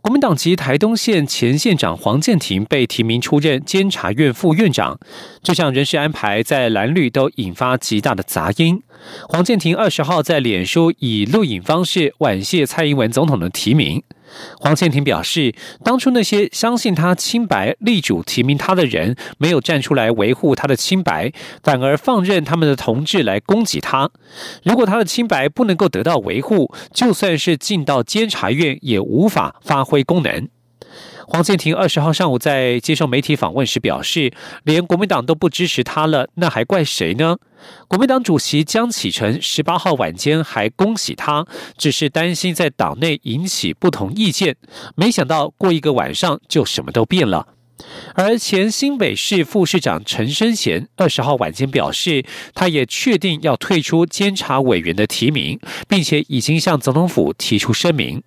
国民党籍台东县前县长黄建庭被提名出任监察院副院长，这项人事安排在蓝绿都引发极大的杂音。黄建庭二十号在脸书以录影方式婉谢蔡英文总统的提名。黄倩婷表示，当初那些相信他清白、力主提名他的人，没有站出来维护他的清白，反而放任他们的同志来攻击他。如果他的清白不能够得到维护，就算是进到监察院，也无法发挥功能。黄建庭二十号上午在接受媒体访问时表示，连国民党都不支持他了，那还怪谁呢？国民党主席江启臣十八号晚间还恭喜他，只是担心在党内引起不同意见。没想到过一个晚上就什么都变了。而前新北市副市长陈生贤二十号晚间表示，他也确定要退出监察委员的提名，并且已经向总统府提出声明。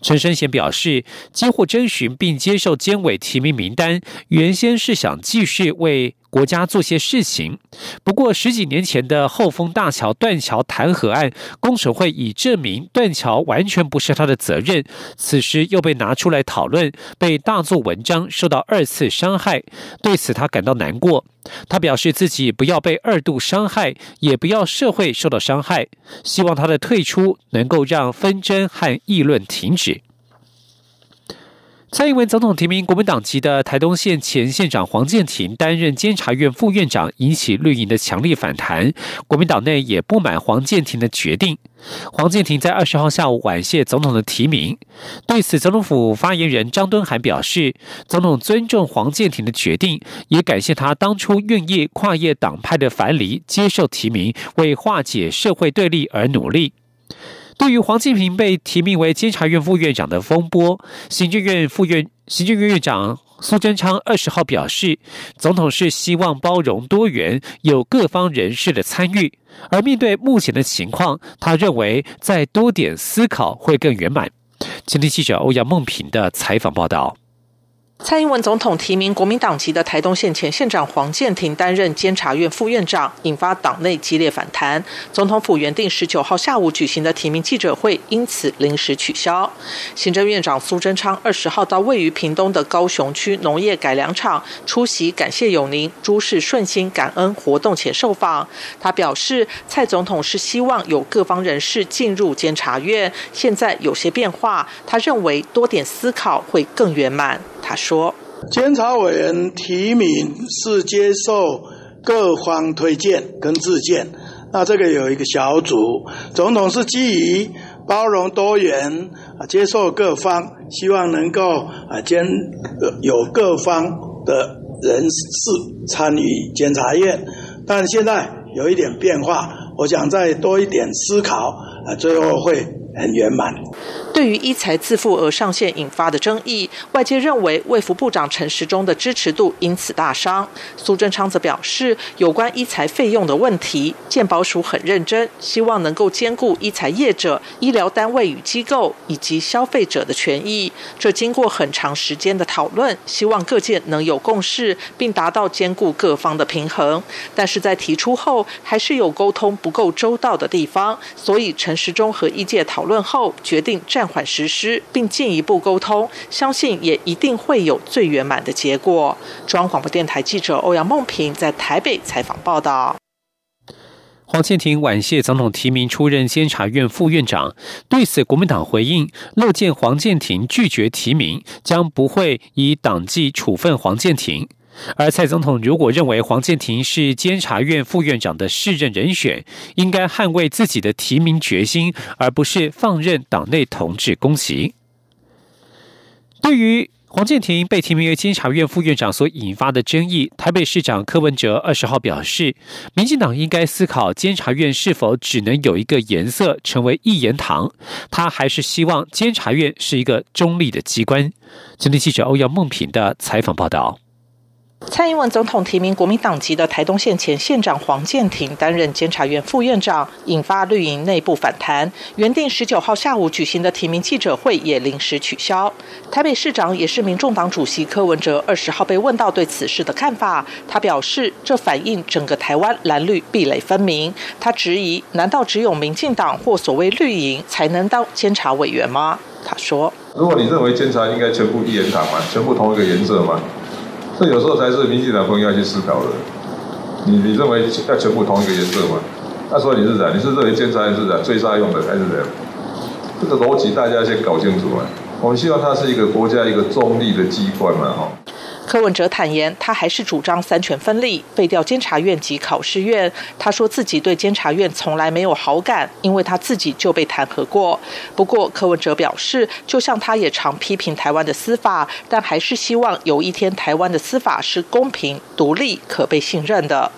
陈生贤表示，几乎征询并接受监委提名名单，原先是想继续为。国家做些事情，不过十几年前的后丰大桥断桥弹劾案，公审会已证明断桥完全不是他的责任，此时又被拿出来讨论，被大做文章，受到二次伤害，对此他感到难过。他表示自己不要被二度伤害，也不要社会受到伤害，希望他的退出能够让纷争和议论停止。蔡英文总统提名国民党籍的台东县前县长黄建庭担任监察院副院长，引起绿营的强烈反弹。国民党内也不满黄建庭的决定。黄建庭在二十号下午婉谢总统的提名。对此，总统府发言人张敦涵表示，总统尊重黄建庭的决定，也感谢他当初愿意跨越党派的樊篱，接受提名，为化解社会对立而努力。对于黄庆平被提名为监察院副院长的风波，行政院副院行政院院长苏贞昌二十号表示，总统是希望包容多元，有各方人士的参与。而面对目前的情况，他认为再多点思考会更圆满。今天记者欧阳梦平的采访报道。蔡英文总统提名国民党籍的台东县前县长黄建庭担任监察院副院长，引发党内激烈反弹。总统府原定十九号下午举行的提名记者会因此临时取消。行政院长苏贞昌二十号到位于屏东的高雄区农业改良场出席感谢有您诸事顺心感恩活动前受访，他表示蔡总统是希望有各方人士进入监察院，现在有些变化，他认为多点思考会更圆满。他说：“监察委员提名是接受各方推荐跟自荐，那这个有一个小组。总统是基于包容多元啊，接受各方，希望能够啊监有各方的人士参与监察院。但现在有一点变化，我想再多一点思考啊，最后会很圆满。”对于一财自付额上限引发的争议，外界认为卫福部长陈时中的支持度因此大伤。苏贞昌则表示，有关医财费用的问题，健保署很认真，希望能够兼顾医财业者、医疗单位与机构以及消费者的权益。这经过很长时间的讨论，希望各界能有共识，并达到兼顾各方的平衡。但是在提出后，还是有沟通不够周到的地方，所以陈时中和医界讨论后，决定暂。缓实施，并进一步沟通，相信也一定会有最圆满的结果。中央广播电台记者欧阳梦平在台北采访报道。黄建庭婉谢总统提名出任监察院副院长，对此国民党回应：乐见黄建庭拒绝提名，将不会以党纪处分黄建庭。而蔡总统如果认为黄建庭是监察院副院长的适任人选，应该捍卫自己的提名决心，而不是放任党内同志攻击。对于黄建庭被提名为监察院副院长所引发的争议，台北市长柯文哲二十号表示，民进党应该思考监察院是否只能有一个颜色，成为一言堂。他还是希望监察院是一个中立的机关。今天记者欧阳梦平的采访报道。蔡英文总统提名国民党籍的台东县前县长黄建庭担任监察院副院长，引发绿营内部反弹。原定十九号下午举行的提名记者会也临时取消。台北市长也是民众党主席柯文哲二十号被问到对此事的看法，他表示这反映整个台湾蓝绿壁垒分明。他质疑：难道只有民进党或所谓绿营才能当监察委员吗？他说：如果你认为监察应该全部一言堂嘛，全部同一个颜色嘛？这有时候才是民进党朋友要去思考的。你你认为要全部同一个颜色吗？那所以你是啥？你是认为监察院是啥追杀用的还是怎样？这个逻辑大家先搞清楚啊！我们希望它是一个国家一个中立的机关嘛，哈。柯文哲坦言，他还是主张三权分立，废掉监察院及考试院。他说自己对监察院从来没有好感，因为他自己就被弹劾过。不过，柯文哲表示，就像他也常批评台湾的司法，但还是希望有一天台湾的司法是公平、独立、可被信任的。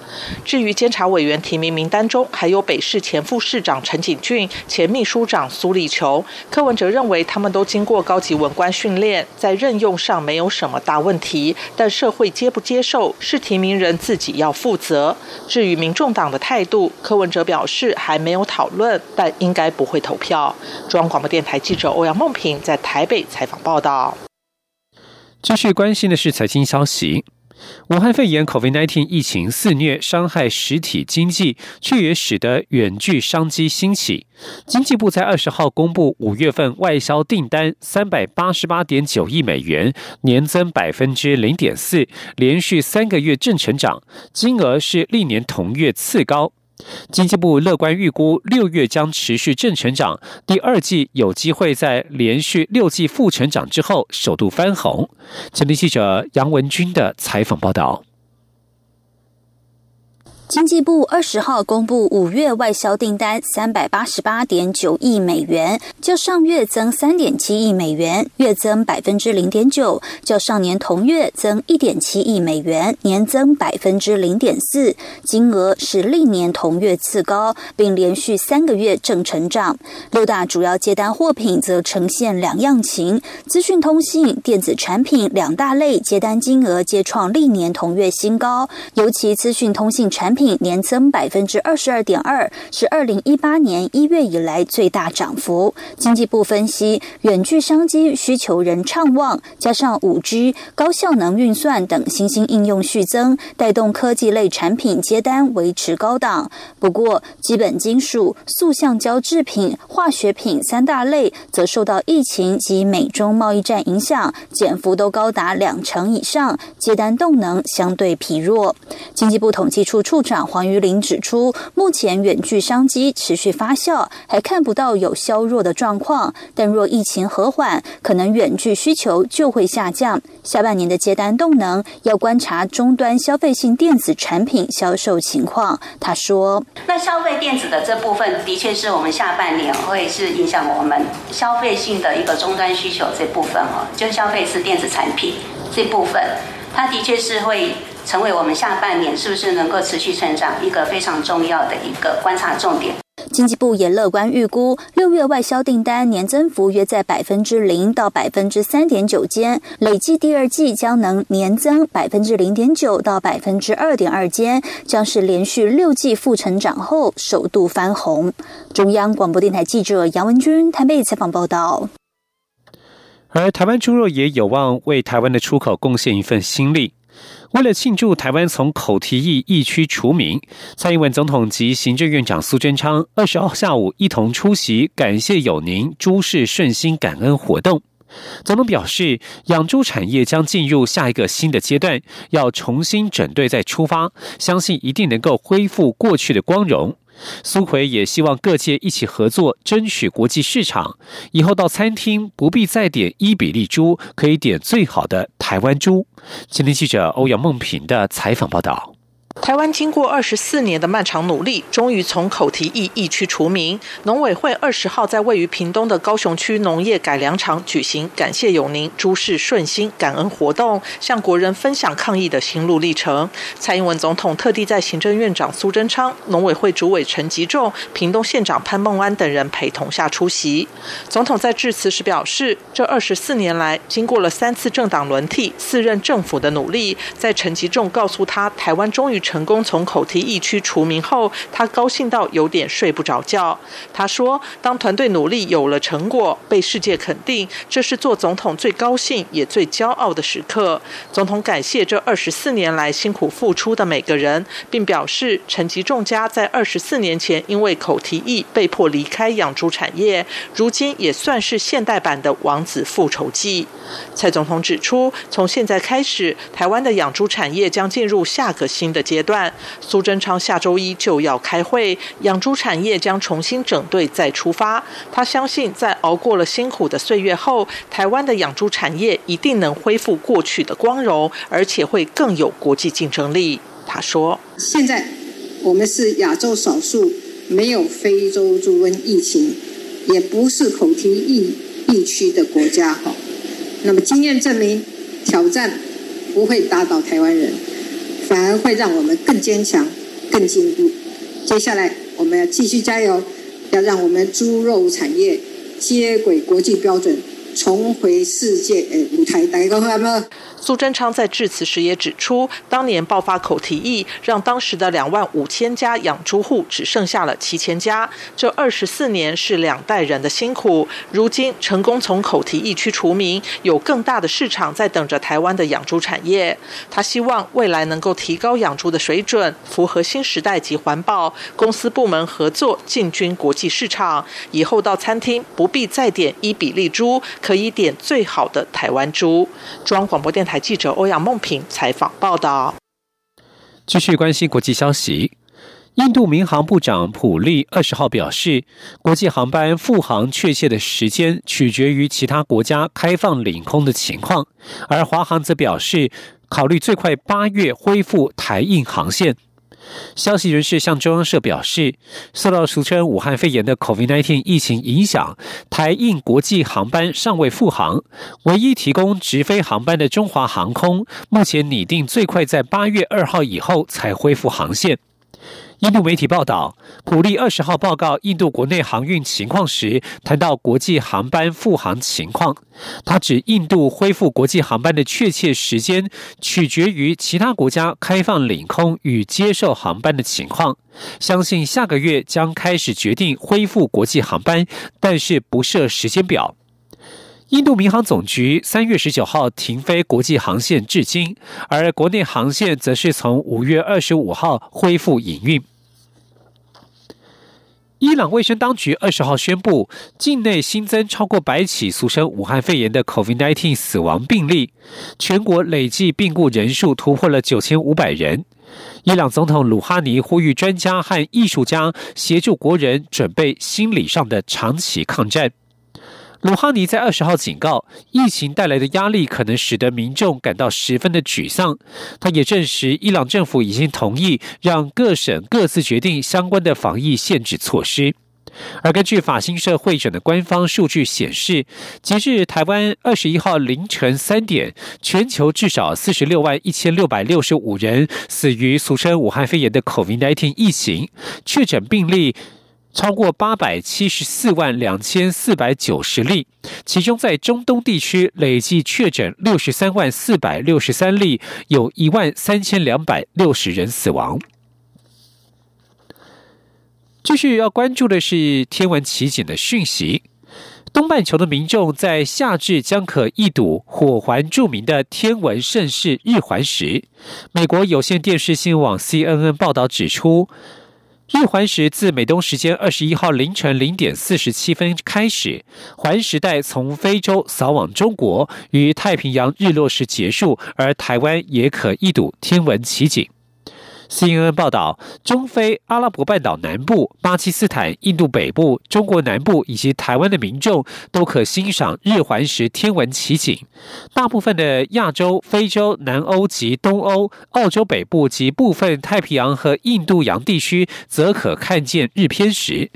至于监察委员提名名单中，还有北市前副市长陈景俊、前秘书长苏立球，柯文哲认为他们都经过高级文官训练，在任用上没有什么大问题。但社会接不接受是提名人自己要负责。至于民众党的态度，柯文哲表示还没有讨论，但应该不会投票。中央广播电台记者欧阳梦平在台北采访报道。继续关心的是财经消息。武汉肺炎 （COVID-19） 疫情肆虐，伤害实体经济，却也使得远距商机兴起。经济部在二十号公布五月份外销订单三百八十八点九亿美元，年增百分之零点四，连续三个月正成长，金额是历年同月次高。经济部乐观预估，六月将持续正成长，第二季有机会在连续六季负成长之后首度翻红。前天记者杨文军的采访报道。经济部二十号公布五月外销订单三百八十八点九亿美元，较上月增三点七亿美元，月增百分之零点九；较上年同月增一点七亿美元，年增百分之零点四，金额是历年同月次高，并连续三个月正成长。六大主要接单货品则呈现两样情，资讯通信、电子产品两大类接单金额皆创历年同月新高，尤其资讯通信产品。年增百分之二十二点二，是二零一八年一月以来最大涨幅。经济部分析，远距商机需求仍畅旺，加上五 G、高效能运算等新兴应用续增，带动科技类产品接单维持高档。不过，基本金属、塑橡胶制品、化学品三大类则受到疫情及美中贸易战影响，减幅都高达两成以上，接单动能相对疲弱。经济部统计处处长。长黄玉玲指出，目前远距商机持续发酵，还看不到有削弱的状况。但若疫情和缓，可能远距需求就会下降。下半年的接单动能要观察终端消费性电子产品销售情况。他说：“那消费电子的这部分，的确是我们下半年会是影响我们消费性的一个终端需求这部分哦，就消费是电子产品这部分，它的确是会。”成为我们下半年是不是能够持续成长一个非常重要的一个观察重点。经济部也乐观预估，六月外销订单年增幅约在百分之零到百分之三点九间，累计第二季将能年增百分之零点九到百分之二点二间，将是连续六季负成长后首度翻红。中央广播电台记者杨文君台北采访报道。而台湾猪肉也有望为台湾的出口贡献一份心力。为了庆祝台湾从口蹄疫疫区除名，蔡英文总统及行政院长苏贞昌二十号下午一同出席感谢有您诸事顺心感恩活动。总统表示，养猪产业将进入下一个新的阶段，要重新整队再出发，相信一定能够恢复过去的光荣。苏奎也希望各界一起合作，争取国际市场。以后到餐厅不必再点伊比利猪，可以点最好的台湾猪。今天记者欧阳梦平的采访报道。台湾经过二十四年的漫长努力，终于从口蹄疫疫区除名。农委会二十号在位于屏东的高雄区农业改良场举行感谢永宁、诸事顺心感恩活动，向国人分享抗疫的心路历程。蔡英文总统特地在行政院长苏贞昌、农委会主委陈吉仲、屏东县长潘孟安等人陪同下出席。总统在致辞时表示，这二十四年来，经过了三次政党轮替、四任政府的努力，在陈吉仲告诉他台湾终于。成功从口蹄疫区除名后，他高兴到有点睡不着觉。他说：“当团队努力有了成果，被世界肯定，这是做总统最高兴也最骄傲的时刻。”总统感谢这二十四年来辛苦付出的每个人，并表示陈吉仲家在二十四年前因为口蹄疫被迫离开养猪产业，如今也算是现代版的王子复仇记。蔡总统指出，从现在开始，台湾的养猪产业将进入下个新的阶。段，苏贞昌下周一就要开会，养猪产业将重新整队再出发。他相信，在熬过了辛苦的岁月后，台湾的养猪产业一定能恢复过去的光荣，而且会更有国际竞争力。他说：“现在我们是亚洲少数没有非洲猪瘟疫情，也不是口蹄疫疫区的国家。哈，那么经验证明，挑战不会打倒台湾人。”反而会让我们更坚强、更进步。接下来我们要继续加油，要让我们猪肉产业接轨国际标准。重回世界舞台，大家看到苏贞昌在致辞时也指出，当年爆发口蹄疫，让当时的两万五千家养猪户只剩下了七千家。这二十四年是两代人的辛苦，如今成功从口蹄疫区除名，有更大的市场在等着台湾的养猪产业。他希望未来能够提高养猪的水准，符合新时代及环保，公司部门合作进军国际市场。以后到餐厅不必再点伊比利猪。可以点最好的台湾猪。中央广播电台记者欧阳梦平采访报道。继续关心国际消息，印度民航部长普利二十号表示，国际航班复航确切的时间取决于其他国家开放领空的情况，而华航则表示，考虑最快八月恢复台印航线。消息人士向中央社表示，受到俗称武汉肺炎的 COVID-19 疫情影响，台印国际航班尚未复航。唯一提供直飞航班的中华航空，目前拟定最快在八月二号以后才恢复航线。印度媒体报道，普利二十号报告印度国内航运情况时，谈到国际航班复航情况。他指，印度恢复国际航班的确切时间取决于其他国家开放领空与接受航班的情况。相信下个月将开始决定恢复国际航班，但是不设时间表。印度民航总局三月十九号停飞国际航线至今，而国内航线则是从五月二十五号恢复营运。伊朗卫生当局二十号宣布，境内新增超过百起俗称武汉肺炎的 COVID-19 死亡病例，全国累计病故人数突破了九千五百人。伊朗总统鲁哈尼呼吁专家和艺术家协助国人准备心理上的长期抗战。鲁哈尼在二十号警告，疫情带来的压力可能使得民众感到十分的沮丧。他也证实，伊朗政府已经同意让各省各自决定相关的防疫限制措施。而根据法新社会诊的官方数据显示，截至台湾二十一号凌晨三点，全球至少四十六万一千六百六十五人死于俗称武汉肺炎的 COVID-19 疫情，确诊病例。超过八百七十四万两千四百九十例，其中在中东地区累计确诊六十三万四百六十三例，有一万三千两百六十人死亡。继续要关注的是天文奇景的讯息。东半球的民众在夏至将可一睹火环著名的天文盛世日环食。美国有线电视新闻网 CNN 报道指出。日环食自美东时间二十一号凌晨零点四十七分开始，环食带从非洲扫往中国，于太平洋日落时结束，而台湾也可一睹天文奇景。CNN 报道，中非、阿拉伯半岛南部、巴基斯坦、印度北部、中国南部以及台湾的民众都可欣赏日环食天文奇景。大部分的亚洲、非洲、南欧及东欧、澳洲北部及部分太平洋和印度洋地区则可看见日偏食。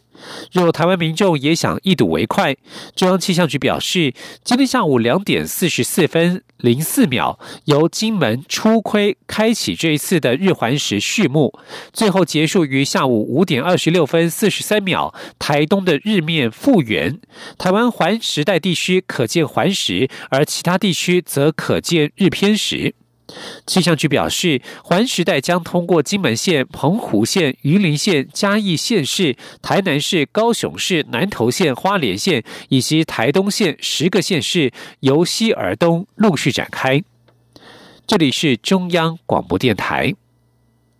若台湾民众也想一睹为快，中央气象局表示，今天下午两点四十四分零四秒，由金门初亏开启这一次的日环食序幕，最后结束于下午五点二十六分四十三秒，台东的日面复原，台湾环时代地区可见环食，而其他地区则可见日偏食。气象局表示，环时代将通过金门县、澎湖县、云林县、嘉义县市、台南市、高雄市、南投县、花莲县以及台东县十个县市，由西而东陆续展开。这里是中央广播电台。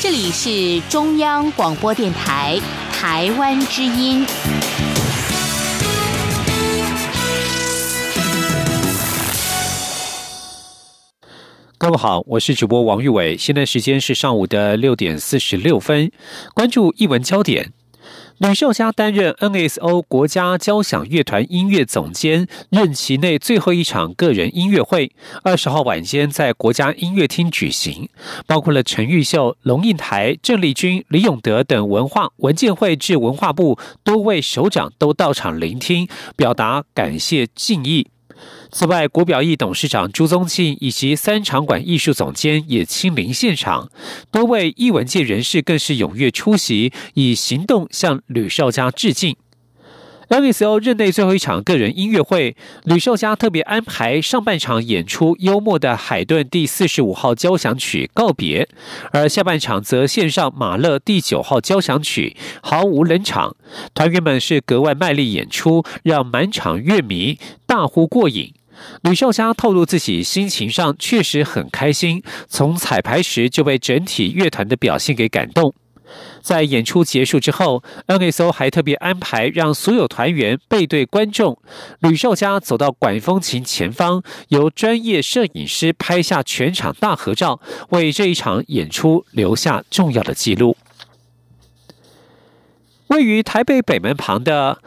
这里是中央广播电台台湾之音。各位好，我是主播王玉伟，现在时间是上午的六点四十六分，关注一文焦点。吕秀佳担任 NSO 国家交响乐团音乐总监任期内最后一场个人音乐会，二十号晚间在国家音乐厅举行，包括了陈玉秀、龙应台、郑丽君、李永德等文化文件会至文化部多位首长都到场聆听，表达感谢敬意。此外，国表艺董事长朱宗庆以及三场馆艺术总监也亲临现场，多位艺文界人士更是踊跃出席，以行动向吕少佳致敬。NSO 任内最后一场个人音乐会，吕少佳特别安排上半场演出幽默的海顿第四十五号交响曲告别，而下半场则献上马勒第九号交响曲，毫无冷场。团员们是格外卖力演出，让满场乐迷大呼过瘾。吕少佳透露自己心情上确实很开心，从彩排时就被整体乐团的表现给感动。在演出结束之后，NSO 还特别安排让所有团员背对观众，吕少佳走到管风琴前方，由专业摄影师拍下全场大合照，为这一场演出留下重要的记录。位于台北北门旁的。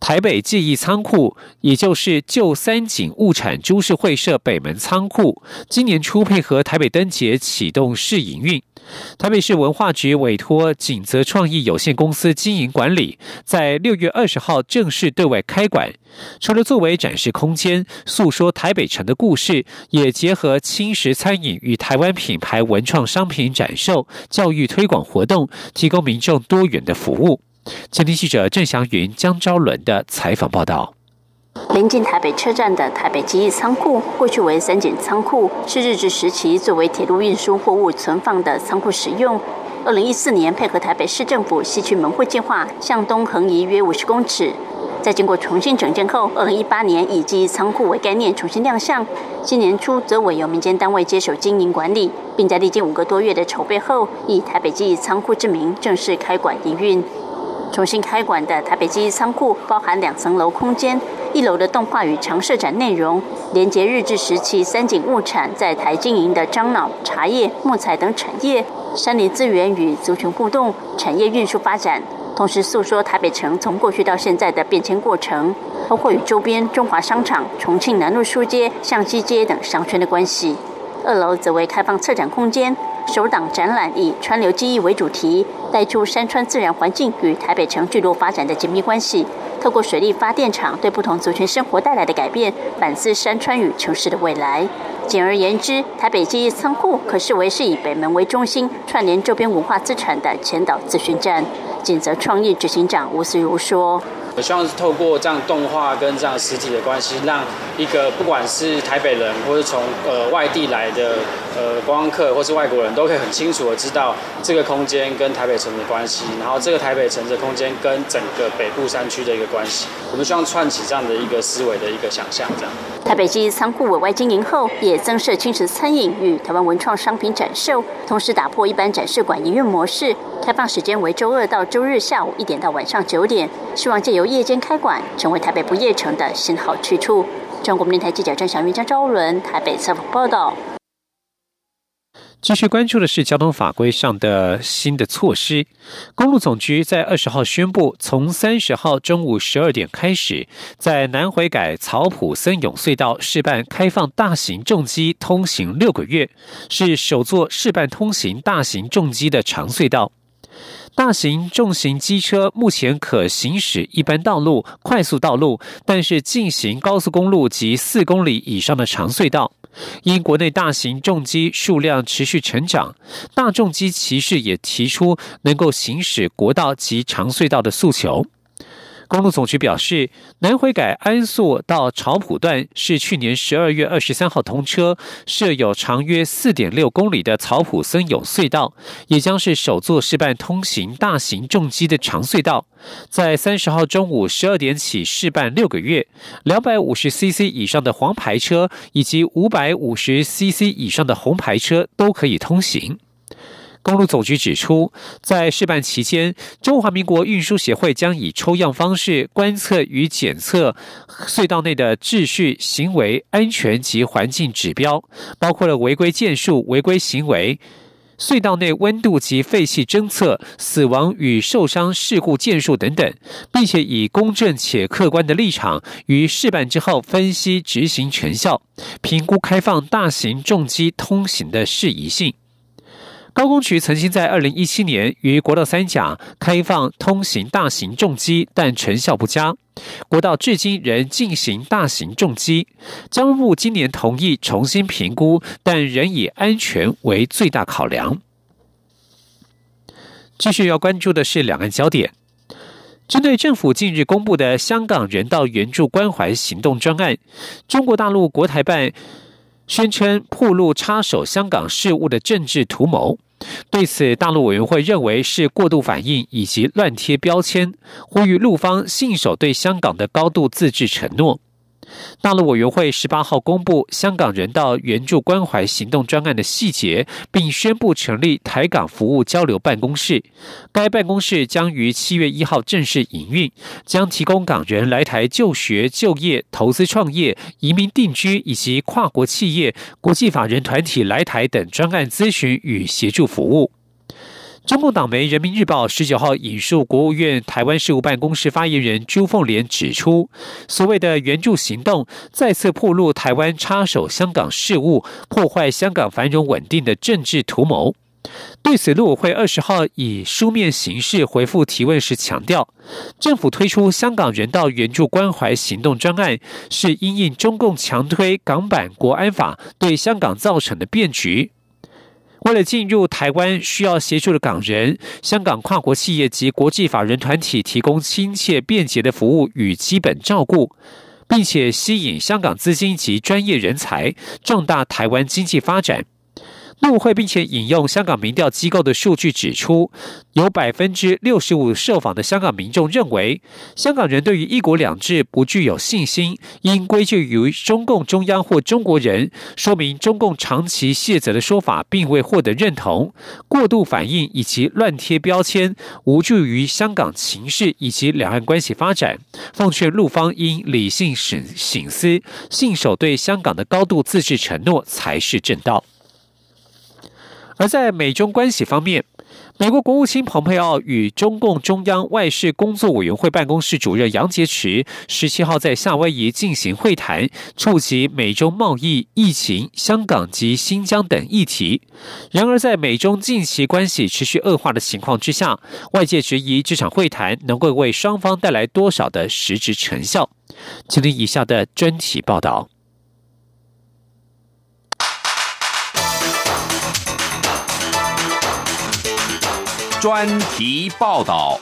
台北记忆仓库，也就是旧三井物产株式会社北门仓库，今年初配合台北灯节启动试营运。台北市文化局委托景泽创意有限公司经营管理，在六月二十号正式对外开馆。除了作为展示空间，诉说台北城的故事，也结合轻食餐饮与台湾品牌文创商品展售、教育推广活动，提供民众多元的服务。前天记者郑祥云、江昭伦的采访报道：临近台北车站的台北记忆仓库，过去为三井仓库，是日治时期作为铁路运输货物存放的仓库使用。二零一四年，配合台北市政府西区门户计划，向东横移约五十公尺。在经过重新整建后，二零一八年以记忆仓库为概念重新亮相。今年初，则委由民间单位接手经营管理，并在历经五个多月的筹备后，以台北记忆仓库之名正式开馆营运。重新开馆的台北记忆仓库包含两层楼空间，一楼的动画与常设展内容，连接日治时期三井物产在台经营的樟脑、茶叶、木材等产业、山林资源与族群互动、产业运输发展，同时诉说台北城从过去到现在的变迁过程，包括与周边中华商场、重庆南路书街、相机街等商圈的关系。二楼则为开放策展空间。首档展览以川流记忆为主题，带出山川自然环境与台北城聚落发展的紧密关系。透过水利发电厂对不同族群生活带来的改变，反思山川与城市的未来。简而言之，台北记忆仓库可视为是以北门为中心，串联周边文化资产的前岛资讯站。锦泽创意执行长吴思如说。我希望是透过这样动画跟这样实体的关系，让一个不管是台北人，或是从呃外地来的呃观光客，或是外国人都可以很清楚的知道这个空间跟台北城的关系，然后这个台北城的空间跟整个北部山区的一个关系。我们希望串起这样的一个思维的一个想象，这样。台北机仓库委外经营后，也增设轻食餐饮与台湾文创商品展售，同时打破一般展示馆营运模式，开放时间为周二到周日下午一点到晚上九点，希望借由夜间开馆，成为台北不夜城的新好去处。中国电台记者张小云、张昭伦台北采访报道。继续关注的是交通法规上的新的措施。公路总局在二十号宣布，从三十号中午十二点开始，在南回改草埔森永隧道试办开放大型重机通行六个月，是首座试办通行大型重机的长隧道。大型重型机车目前可行驶一般道路、快速道路，但是进行高速公路及四公里以上的长隧道。因国内大型重机数量持续成长，大重机骑士也提出能够行驶国道及长隧道的诉求。公路总局表示，南回改安朔到潮埔段是去年十二月二十三号通车，设有长约四点六公里的草埔森永隧道，也将是首座示范通行大型重机的长隧道。在三十号中午十二点起试办六个月，两百五十 CC 以上的黄牌车以及五百五十 CC 以上的红牌车都可以通行。公路总局指出，在试办期间，中华民国运输协会将以抽样方式观测与检测隧道内的秩序、行为、安全及环境指标，包括了违规件数、违规行为、隧道内温度及废气侦测、死亡与受伤事故件数等等，并且以公正且客观的立场，于试办之后分析执行成效，评估开放大型重机通行的适宜性。高工局曾经在二零一七年于国道三甲开放通行大型重机，但成效不佳。国道至今仍进行大型重机，交通部今年同意重新评估，但仍以安全为最大考量。继续要关注的是两岸焦点，针对政府近日公布的香港人道援助关怀行动专案，中国大陆国台办宣称铺路插手香港事务的政治图谋。对此，大陆委员会认为是过度反应以及乱贴标签，呼吁陆方信守对香港的高度自治承诺。大陆委员会十八号公布香港人道援助关怀行动专案的细节，并宣布成立台港服务交流办公室。该办公室将于七月一号正式营运，将提供港人来台就学、就业、投资创业、移民定居以及跨国企业、国际法人团体来台等专案咨询与协助服务。中共党媒《人民日报》十九号引述国务院台湾事务办公室发言人朱凤莲指出，所谓的援助行动再次暴露台湾插手香港事务、破坏香港繁荣稳定的政治图谋。对此，陆委会二十号以书面形式回复提问时强调，政府推出香港人道援助关怀行动专案，是因应中共强推港版国安法对香港造成的变局。为了进入台湾需要协助的港人，香港跨国企业及国际法人团体提供亲切便捷的服务与基本照顾，并且吸引香港资金及专业人才，壮大台湾经济发展。陆会并且引用香港民调机构的数据指出，有百分之六十五受访的香港民众认为，香港人对于一国两制不具有信心，应归咎于中共中央或中国人，说明中共长期卸责的说法并未获得认同，过度反应以及乱贴标签，无助于香港情势以及两岸关系发展。奉劝陆方应理性审醒思，信守对香港的高度自治承诺才是正道。而在美中关系方面，美国国务卿蓬佩奥与中共中央外事工作委员会办公室主任杨洁篪十七号在夏威夷进行会谈，触及美中贸易、疫情、香港及新疆等议题。然而，在美中近期关系持续恶化的情况之下，外界质疑这场会谈能够为双方带来多少的实质成效。请听以下的专题报道。专题报道。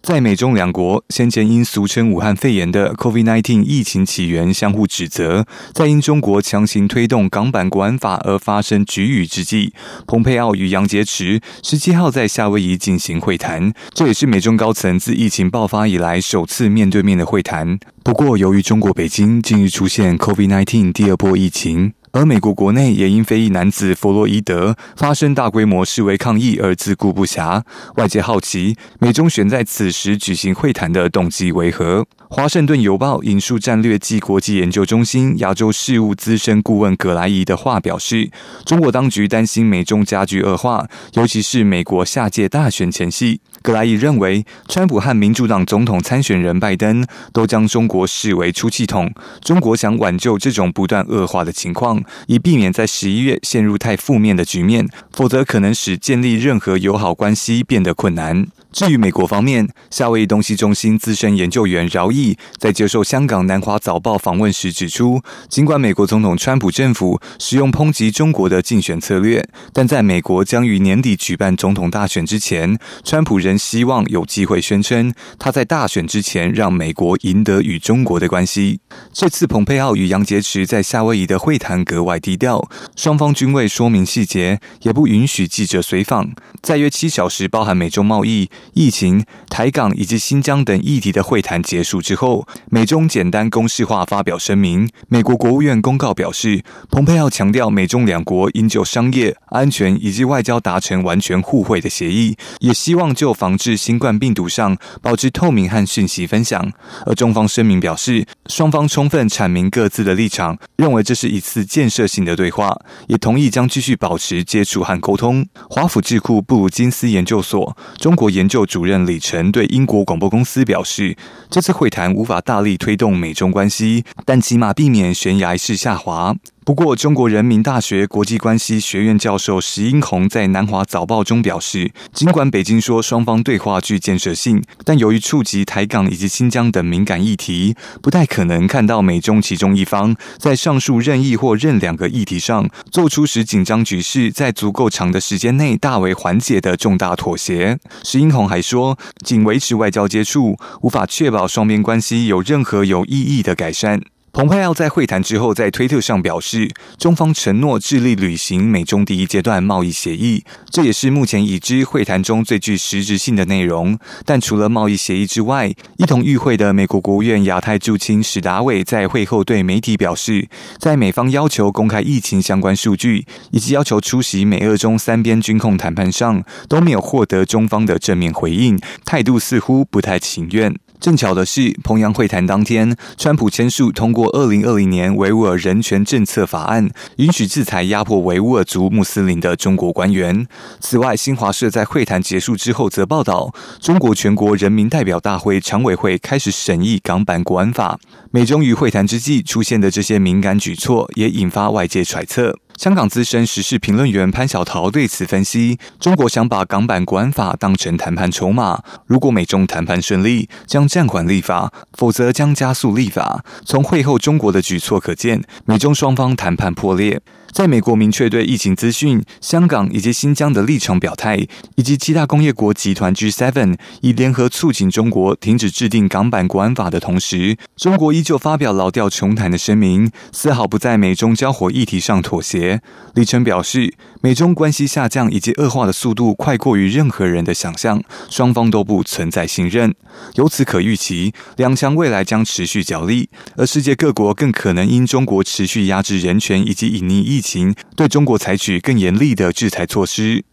在美中两国先前因俗称武汉肺炎的 COVID-19 疫情起源相互指责，在因中国强行推动港版国安法而发生局域之际，蓬佩奥与杨洁篪十七号在夏威夷进行会谈，这也是美中高层自疫情爆发以来首次面对面的会谈。不过，由于中国北京近日出现 COVID-19 第二波疫情。而美国国内也因非裔男子弗洛伊德发生大规模示威抗议而自顾不暇，外界好奇美中选在此时举行会谈的动机为何？华盛顿邮报引述战略暨国际研究中心亚洲事务资深顾问葛莱伊的话表示，中国当局担心美中加剧恶化，尤其是美国下届大选前夕。格莱伊认为，川普和民主党总统参选人拜登都将中国视为出气筒。中国想挽救这种不断恶化的情况，以避免在十一月陷入太负面的局面，否则可能使建立任何友好关系变得困难。至于美国方面，夏威夷东西中心资深研究员饶毅在接受香港南华早报访问时指出，尽管美国总统川普政府使用抨击中国的竞选策略，但在美国将于年底举办总统大选之前，川普仍希望有机会宣称他在大选之前让美国赢得与中国的关系。这次蓬佩奥与杨洁篪在夏威夷的会谈格外低调，双方均未说明细节，也不允许记者随访。在约七小时，包含美中贸易。疫情、台港以及新疆等议题的会谈结束之后，美中简单公式化发表声明。美国国务院公告表示，蓬佩奥强调美中两国应就商业、安全以及外交达成完全互惠的协议，也希望就防治新冠病毒上保持透明和讯息分享。而中方声明表示，双方充分阐明各自的立场，认为这是一次建设性的对话，也同意将继续保持接触和沟通。华府智库布鲁金斯研究所中国研就主任李晨对英国广播公司表示，这次会谈无法大力推动美中关系，但起码避免悬崖式下滑。不过，中国人民大学国际关系学院教授石英红在南华早报中表示，尽管北京说双方对话具建设性，但由于触及台港以及新疆等敏感议题，不太可能看到美中其中一方在上述任意或任两个议题上做出使紧张局势在足够长的时间内大为缓解的重大妥协。石英红还说，仅维持外交接触，无法确保双边关系有任何有意义的改善。蓬佩奥在会谈之后在推特上表示，中方承诺致力履行美中第一阶段贸易协议，这也是目前已知会谈中最具实质性的内容。但除了贸易协议之外，一同与会的美国国务院亚太驻青史达伟在会后对媒体表示，在美方要求公开疫情相关数据以及要求出席美俄中三边军控谈判上，都没有获得中方的正面回应，态度似乎不太情愿。正巧的是，彭阳会谈当天，川普签署通过二零二零年维吾尔人权政策法案，允许制裁压迫维吾尔族穆斯林的中国官员。此外，新华社在会谈结束之后则报道，中国全国人民代表大会常委会开始审议港版国安法。美中于会谈之际出现的这些敏感举措，也引发外界揣测。香港资深时事评论员潘小桃对此分析：中国想把港版国安法当成谈判筹码，如果美中谈判顺利，将暂缓立法；否则将加速立法。从会后中国的举措可见，美中双方谈判破裂。在美国明确对疫情资讯、香港以及新疆的立场表态，以及七大工业国集团 G7 以联合促请中国停止制定港版国安法的同时，中国依旧发表老调重弹的声明，丝毫不在美中交火议题上妥协。李晨表示，美中关系下降以及恶化的速度快过于任何人的想象，双方都不存在信任。由此可预期，两强未来将持续角力，而世界各国更可能因中国持续压制人权以及隐匿疫情，对中国采取更严厉的制裁措施。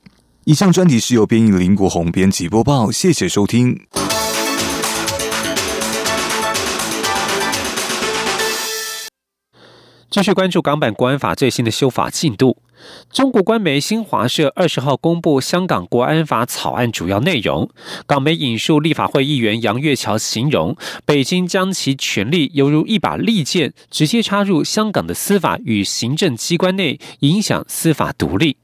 以上专题是由编译林国宏编辑播报，谢谢收听。继续关注港版国安法最新的修法进度。中国官媒新华社二十号公布香港国安法草案主要内容。港媒引述立法会议员杨岳桥形容，北京将其权力犹如一把利剑，直接插入香港的司法与行政机关内，影响司法独立。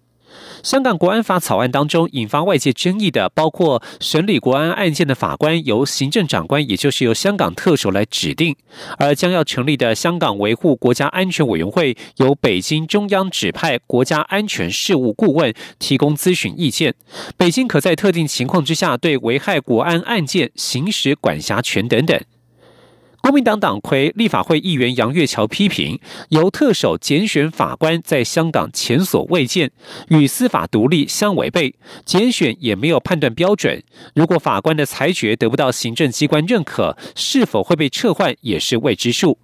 香港国安法草案当中引发外界争议的，包括审理国安案件的法官由行政长官，也就是由香港特首来指定；而将要成立的香港维护国家安全委员会，由北京中央指派国家安全事务顾问提供咨询意见。北京可在特定情况之下对危害国安案件行使管辖权等等。国民党党魁、立法会议员杨月桥批评，由特首拣选法官在香港前所未见，与司法独立相违背，拣选也没有判断标准。如果法官的裁决得不到行政机关认可，是否会被撤换也是未知数。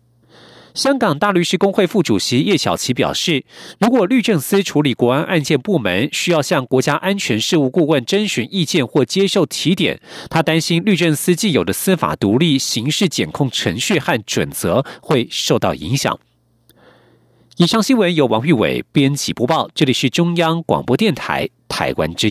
香港大律师工会副主席叶小琪表示，如果律政司处理国安案件部门需要向国家安全事务顾问征询意见或接受提点，他担心律政司既有的司法独立、刑事检控程序和准则会受到影响。以上新闻由王玉伟编辑播报，这里是中央广播电台台湾之。